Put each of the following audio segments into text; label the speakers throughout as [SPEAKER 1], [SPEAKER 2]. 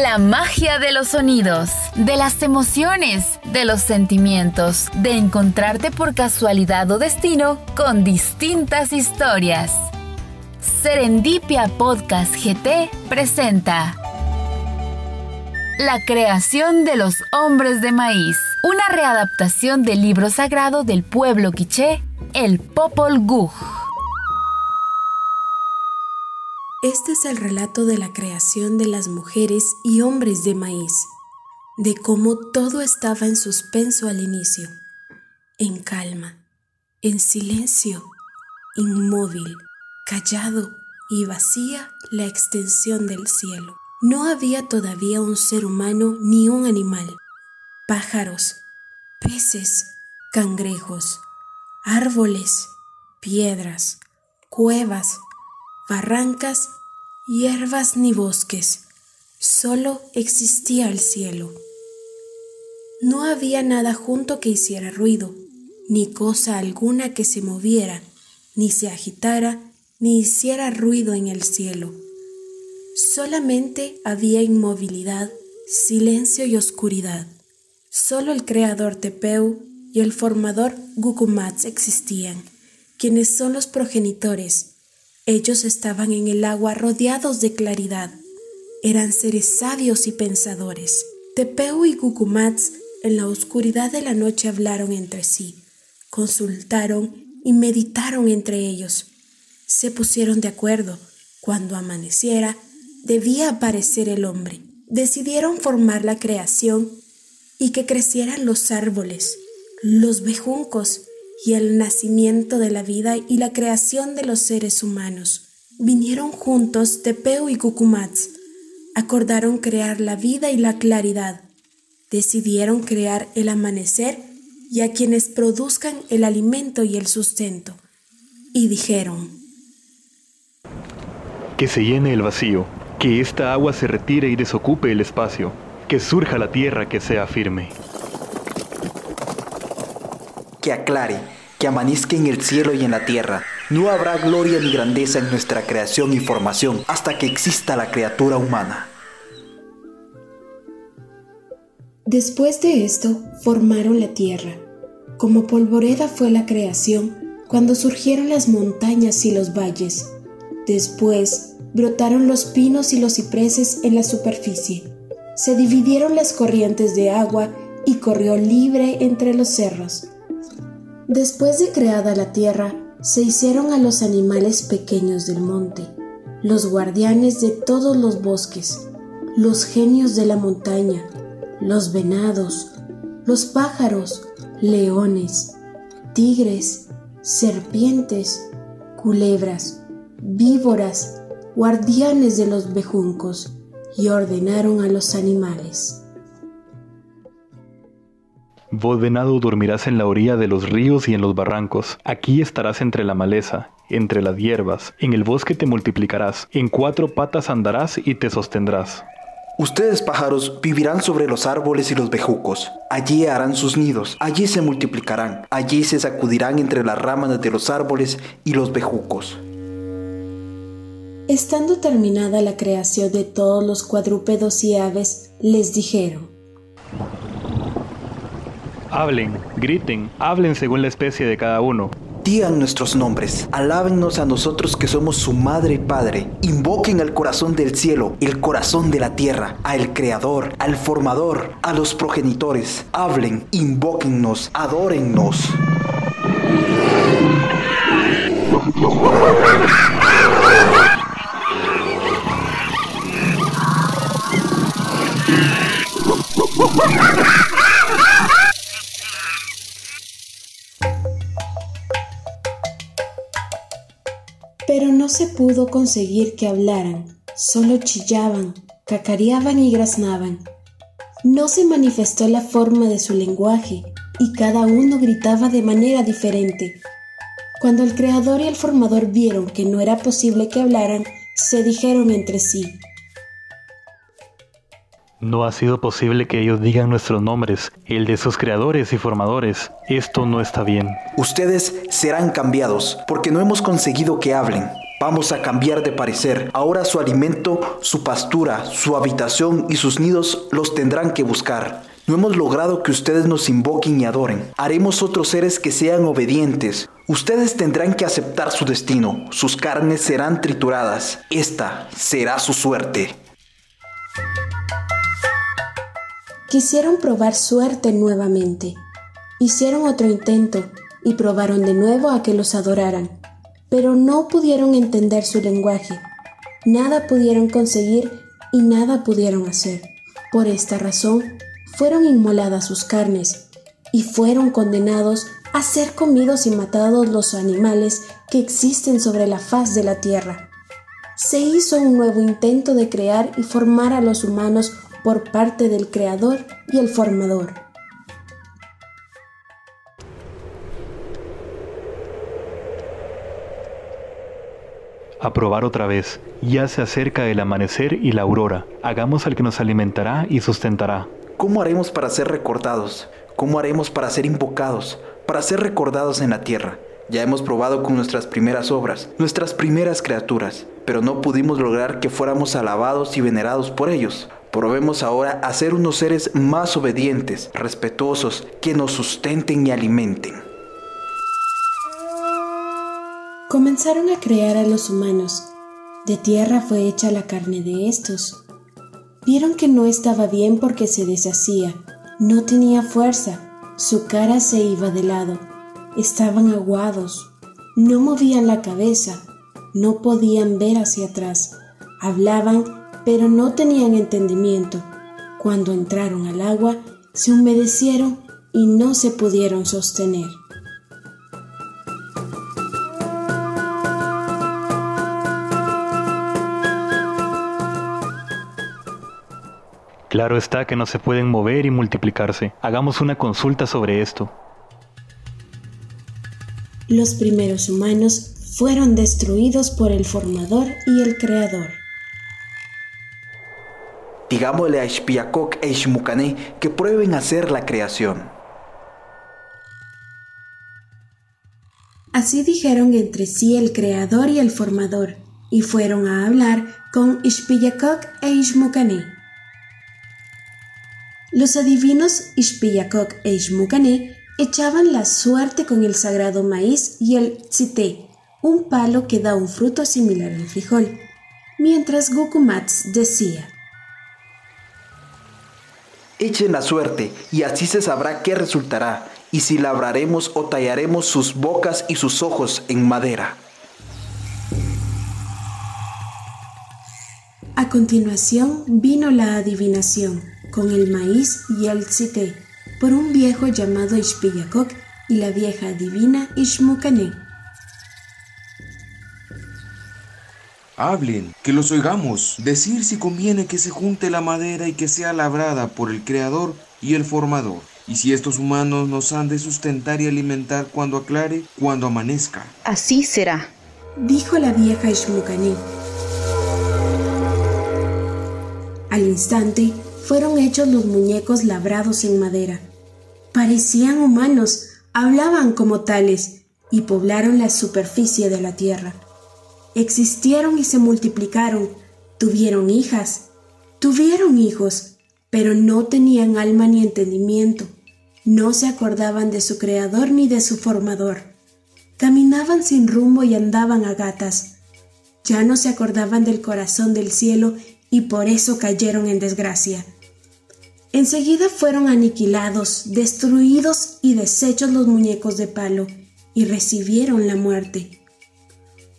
[SPEAKER 1] La magia de los sonidos, de las emociones, de los sentimientos, de encontrarte por casualidad o destino con distintas historias. Serendipia Podcast GT presenta La creación de los hombres de maíz, una readaptación del libro sagrado del pueblo quiché, el Popol Vuh.
[SPEAKER 2] Este es el relato de la creación de las mujeres y hombres de maíz, de cómo todo estaba en suspenso al inicio, en calma, en silencio, inmóvil, callado y vacía la extensión del cielo. No había todavía un ser humano ni un animal, pájaros, peces, cangrejos, árboles, piedras, cuevas, barrancas, hierbas ni bosques, solo existía el cielo. No había nada junto que hiciera ruido, ni cosa alguna que se moviera, ni se agitara, ni hiciera ruido en el cielo. Solamente había inmovilidad, silencio y oscuridad. Solo el creador Tepeu y el formador Gukumats existían, quienes son los progenitores ellos estaban en el agua rodeados de claridad. Eran seres sabios y pensadores. Tepeu y Gukumats en la oscuridad de la noche hablaron entre sí, consultaron y meditaron entre ellos. Se pusieron de acuerdo. Cuando amaneciera, debía aparecer el hombre. Decidieron formar la creación y que crecieran los árboles, los bejuncos, y el nacimiento de la vida y la creación de los seres humanos. Vinieron juntos Tepeu y Cucumats, acordaron crear la vida y la claridad, decidieron crear el amanecer y a quienes produzcan el alimento y el sustento, y dijeron,
[SPEAKER 3] Que se llene el vacío, que esta agua se retire y desocupe el espacio, que surja la tierra que sea firme
[SPEAKER 4] que aclare, que amanezca en el cielo y en la tierra. No habrá gloria ni grandeza en nuestra creación y formación hasta que exista la criatura humana.
[SPEAKER 2] Después de esto, formaron la tierra. Como polvoreda fue la creación cuando surgieron las montañas y los valles. Después, brotaron los pinos y los cipreses en la superficie. Se dividieron las corrientes de agua y corrió libre entre los cerros. Después de creada la tierra, se hicieron a los animales pequeños del monte, los guardianes de todos los bosques, los genios de la montaña, los venados, los pájaros, leones, tigres, serpientes, culebras, víboras, guardianes de los bejuncos, y ordenaron a los animales.
[SPEAKER 3] Vos venado dormirás en la orilla de los ríos y en los barrancos. Aquí estarás entre la maleza, entre las hierbas. En el bosque te multiplicarás. En cuatro patas andarás y te sostendrás.
[SPEAKER 4] Ustedes pájaros vivirán sobre los árboles y los bejucos. Allí harán sus nidos, allí se multiplicarán, allí se sacudirán entre las ramas de los árboles y los bejucos.
[SPEAKER 2] Estando terminada la creación de todos los cuadrúpedos y aves, les dijeron,
[SPEAKER 3] Hablen, griten, hablen según la especie de cada uno.
[SPEAKER 4] Digan nuestros nombres, alábennos a nosotros que somos su madre y padre. Invoquen al corazón del cielo, el corazón de la tierra, al creador, al formador, a los progenitores. Hablen, invóquennos, adórennos.
[SPEAKER 2] Pudo conseguir que hablaran, solo chillaban, cacareaban y graznaban. No se manifestó la forma de su lenguaje y cada uno gritaba de manera diferente. Cuando el creador y el formador vieron que no era posible que hablaran, se dijeron entre sí,
[SPEAKER 3] No ha sido posible que ellos digan nuestros nombres, el de sus creadores y formadores. Esto no está bien.
[SPEAKER 4] Ustedes serán cambiados porque no hemos conseguido que hablen. Vamos a cambiar de parecer. Ahora su alimento, su pastura, su habitación y sus nidos los tendrán que buscar. No hemos logrado que ustedes nos invoquen y adoren. Haremos otros seres que sean obedientes. Ustedes tendrán que aceptar su destino. Sus carnes serán trituradas. Esta será su suerte.
[SPEAKER 2] Quisieron probar suerte nuevamente. Hicieron otro intento y probaron de nuevo a que los adoraran pero no pudieron entender su lenguaje. Nada pudieron conseguir y nada pudieron hacer. Por esta razón, fueron inmoladas sus carnes y fueron condenados a ser comidos y matados los animales que existen sobre la faz de la tierra. Se hizo un nuevo intento de crear y formar a los humanos por parte del Creador y el Formador.
[SPEAKER 3] A probar otra vez. Ya se acerca el amanecer y la aurora. Hagamos al que nos alimentará y sustentará.
[SPEAKER 4] ¿Cómo haremos para ser recordados? ¿Cómo haremos para ser invocados? Para ser recordados en la tierra. Ya hemos probado con nuestras primeras obras, nuestras primeras criaturas, pero no pudimos lograr que fuéramos alabados y venerados por ellos. Probemos ahora a ser unos seres más obedientes, respetuosos, que nos sustenten y alimenten.
[SPEAKER 2] Comenzaron a crear a los humanos. De tierra fue hecha la carne de estos. Vieron que no estaba bien porque se deshacía, no tenía fuerza, su cara se iba de lado, estaban aguados, no movían la cabeza, no podían ver hacia atrás, hablaban, pero no tenían entendimiento. Cuando entraron al agua, se humedecieron y no se pudieron sostener.
[SPEAKER 3] Claro está que no se pueden mover y multiplicarse. Hagamos una consulta sobre esto.
[SPEAKER 2] Los primeros humanos fueron destruidos por el formador y el creador.
[SPEAKER 4] Digámosle a Ishpiakok e Ishmukane que prueben hacer la creación.
[SPEAKER 2] Así dijeron entre sí el creador y el formador, y fueron a hablar con Ishpiyakok e Ishmukane. Los adivinos Ishpiyakok e Ishmukane echaban la suerte con el sagrado maíz y el tzité, un palo que da un fruto similar al frijol, mientras Gokumats decía
[SPEAKER 4] Echen la suerte y así se sabrá qué resultará y si labraremos o tallaremos sus bocas y sus ojos en madera.
[SPEAKER 2] A continuación vino la adivinación con el maíz y el tzité, por un viejo llamado Ishpiyakok y la vieja divina Ishmukane.
[SPEAKER 5] Hablen, que los oigamos, decir si conviene que se junte la madera y que sea labrada por el Creador y el Formador, y si estos humanos nos han de sustentar y alimentar cuando aclare, cuando amanezca.
[SPEAKER 6] Así será,
[SPEAKER 2] dijo la vieja Ishmukane. Al instante, fueron hechos los muñecos labrados en madera. Parecían humanos, hablaban como tales y poblaron la superficie de la tierra. Existieron y se multiplicaron, tuvieron hijas, tuvieron hijos, pero no tenían alma ni entendimiento, no se acordaban de su creador ni de su formador. Caminaban sin rumbo y andaban a gatas. Ya no se acordaban del corazón del cielo y por eso cayeron en desgracia. Enseguida fueron aniquilados, destruidos y deshechos los muñecos de palo, y recibieron la muerte.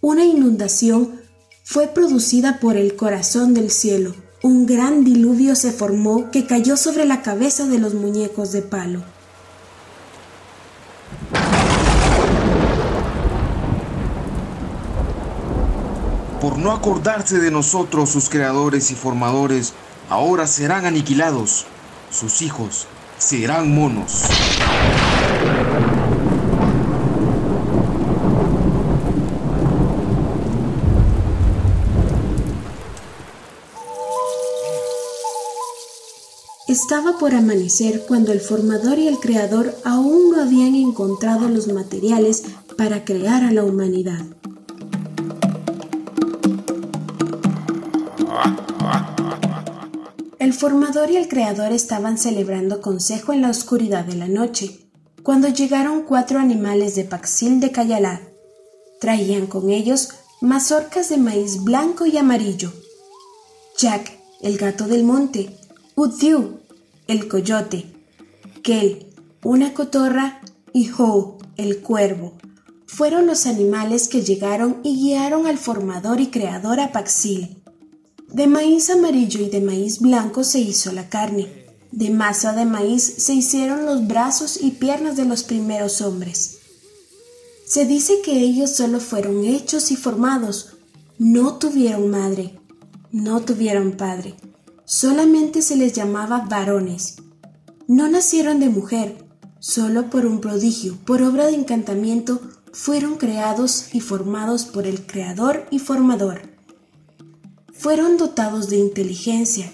[SPEAKER 2] Una inundación fue producida por el corazón del cielo. Un gran diluvio se formó que cayó sobre la cabeza de los muñecos de palo.
[SPEAKER 5] Por no acordarse de nosotros, sus creadores y formadores, ahora serán aniquilados. Sus hijos serán monos.
[SPEAKER 2] Estaba por amanecer cuando el formador y el creador aún no habían encontrado los materiales para crear a la humanidad. El formador y el creador estaban celebrando consejo en la oscuridad de la noche, cuando llegaron cuatro animales de Paxil de Cayalar. Traían con ellos mazorcas de maíz blanco y amarillo. Jack, el gato del monte, Udiu, el coyote, Kel, una cotorra y Ho, el cuervo, fueron los animales que llegaron y guiaron al formador y creador a Paxil. De maíz amarillo y de maíz blanco se hizo la carne. De masa de maíz se hicieron los brazos y piernas de los primeros hombres. Se dice que ellos solo fueron hechos y formados, no tuvieron madre, no tuvieron padre, solamente se les llamaba varones. No nacieron de mujer, solo por un prodigio, por obra de encantamiento, fueron creados y formados por el Creador y Formador. Fueron dotados de inteligencia,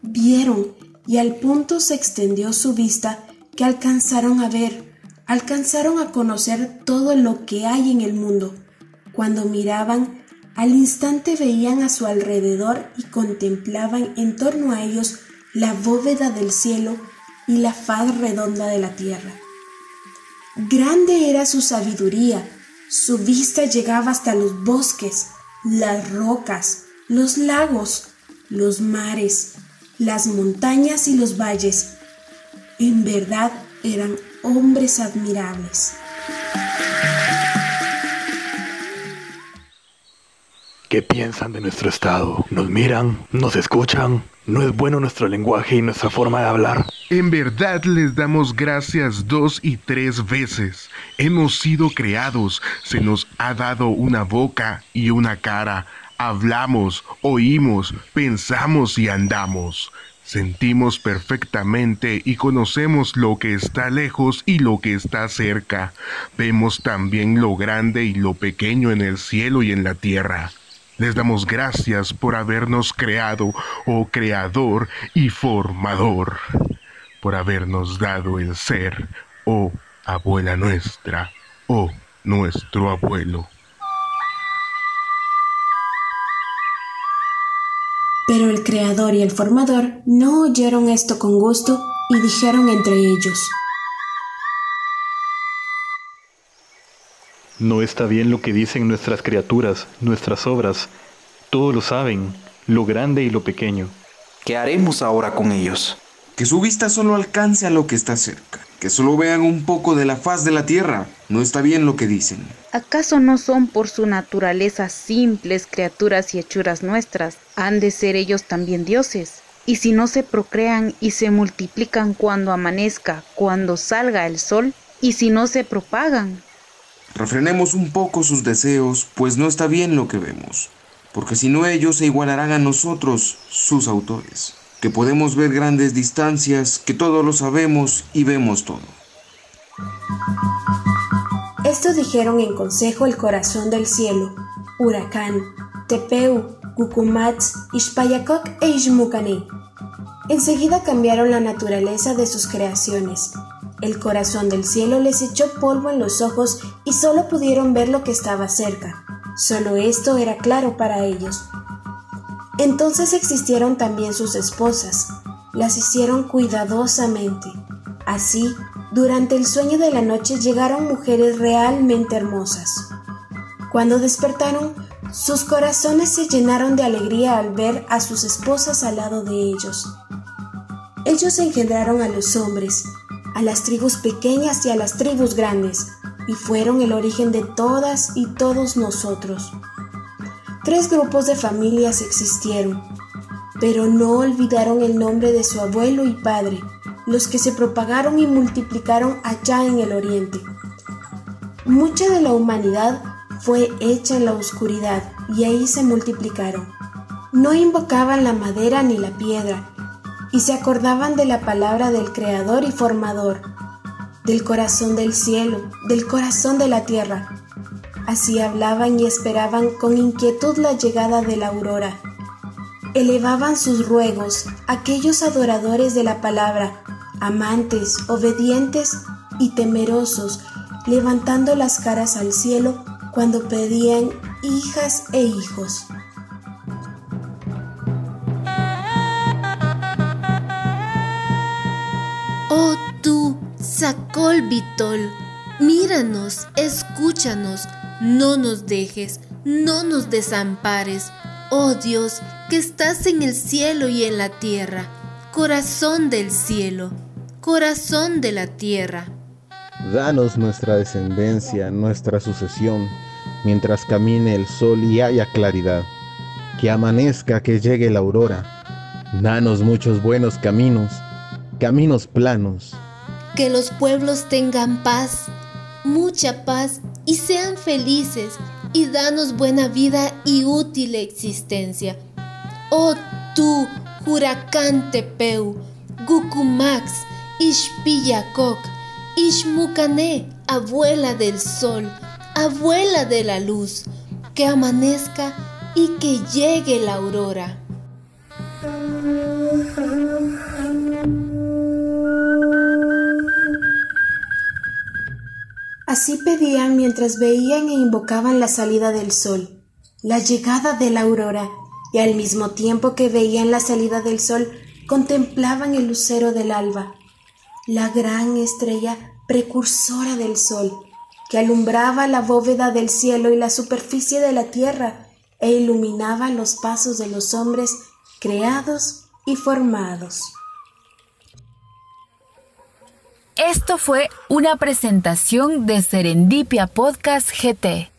[SPEAKER 2] vieron y al punto se extendió su vista que alcanzaron a ver alcanzaron a conocer todo lo que hay en el mundo. Cuando miraban, al instante veían a su alrededor y contemplaban en torno a ellos la bóveda del cielo y la faz redonda de la tierra. Grande era su sabiduría, su vista llegaba hasta los bosques, las rocas, los lagos, los mares, las montañas y los valles. En verdad eran hombres admirables.
[SPEAKER 3] ¿Qué piensan de nuestro estado? ¿Nos miran? ¿Nos escuchan? ¿No es bueno nuestro lenguaje y nuestra forma de hablar?
[SPEAKER 6] En verdad les damos gracias dos y tres veces. Hemos sido creados, se nos ha dado una boca y una cara. Hablamos, oímos, pensamos y andamos. Sentimos perfectamente y conocemos lo que está lejos y lo que está cerca. Vemos también lo grande y lo pequeño en el cielo y en la tierra. Les damos gracias por habernos creado, oh Creador y Formador, por habernos dado el ser, oh Abuela nuestra, oh nuestro abuelo.
[SPEAKER 2] Pero el creador y el formador no oyeron esto con gusto y dijeron entre ellos,
[SPEAKER 3] No está bien lo que dicen nuestras criaturas, nuestras obras. Todos lo saben, lo grande y lo pequeño.
[SPEAKER 4] ¿Qué haremos ahora con ellos?
[SPEAKER 5] Que su vista solo alcance a lo que está cerca, que solo vean un poco de la faz de la tierra. No está bien lo que dicen.
[SPEAKER 7] ¿Acaso no son por su naturaleza simples criaturas y hechuras nuestras? ¿Han de ser ellos también dioses? Y si no se procrean y se multiplican cuando amanezca, cuando salga el sol, y si no se propagan.
[SPEAKER 5] Refrenemos un poco sus deseos, pues no está bien lo que vemos, porque si no ellos se igualarán a nosotros, sus autores que podemos ver grandes distancias, que todo lo sabemos y vemos todo.
[SPEAKER 2] Esto dijeron en consejo el corazón del cielo, Huracán, Tepeu, Cucumatz, Ixpayacoc e Ixmucané. Enseguida cambiaron la naturaleza de sus creaciones. El corazón del cielo les echó polvo en los ojos y solo pudieron ver lo que estaba cerca. Solo esto era claro para ellos, entonces existieron también sus esposas, las hicieron cuidadosamente. Así, durante el sueño de la noche llegaron mujeres realmente hermosas. Cuando despertaron, sus corazones se llenaron de alegría al ver a sus esposas al lado de ellos. Ellos engendraron a los hombres, a las tribus pequeñas y a las tribus grandes, y fueron el origen de todas y todos nosotros. Tres grupos de familias existieron, pero no olvidaron el nombre de su abuelo y padre, los que se propagaron y multiplicaron allá en el oriente. Mucha de la humanidad fue hecha en la oscuridad y ahí se multiplicaron. No invocaban la madera ni la piedra, y se acordaban de la palabra del Creador y Formador, del corazón del cielo, del corazón de la tierra, Así hablaban y esperaban con inquietud la llegada de la aurora. Elevaban sus ruegos aquellos adoradores de la palabra, amantes, obedientes y temerosos, levantando las caras al cielo cuando pedían hijas e hijos.
[SPEAKER 8] Oh tú, Sacol Vitol, míranos, escúchanos no nos dejes, no nos desampares. Oh Dios, que estás en el cielo y en la tierra, corazón del cielo, corazón de la tierra.
[SPEAKER 9] Danos nuestra descendencia, nuestra sucesión, mientras camine el sol y haya claridad. Que amanezca, que llegue la aurora. Danos muchos buenos caminos, caminos planos.
[SPEAKER 8] Que los pueblos tengan paz, mucha paz, y sean felices, y danos buena vida y útil existencia Oh tú, huracán Tepeu, Gucumax, Ishpillacoc, Ishmucané, abuela del sol, abuela de la luz, que amanezca y que llegue la aurora. Así pedían mientras veían e invocaban la salida del sol, la llegada de la aurora y al mismo tiempo que veían la salida del sol, contemplaban el lucero del alba, la gran estrella precursora del sol, que alumbraba la bóveda del cielo y la superficie de la tierra e iluminaba los pasos de los hombres creados y formados.
[SPEAKER 1] Esto fue una presentación de Serendipia Podcast GT.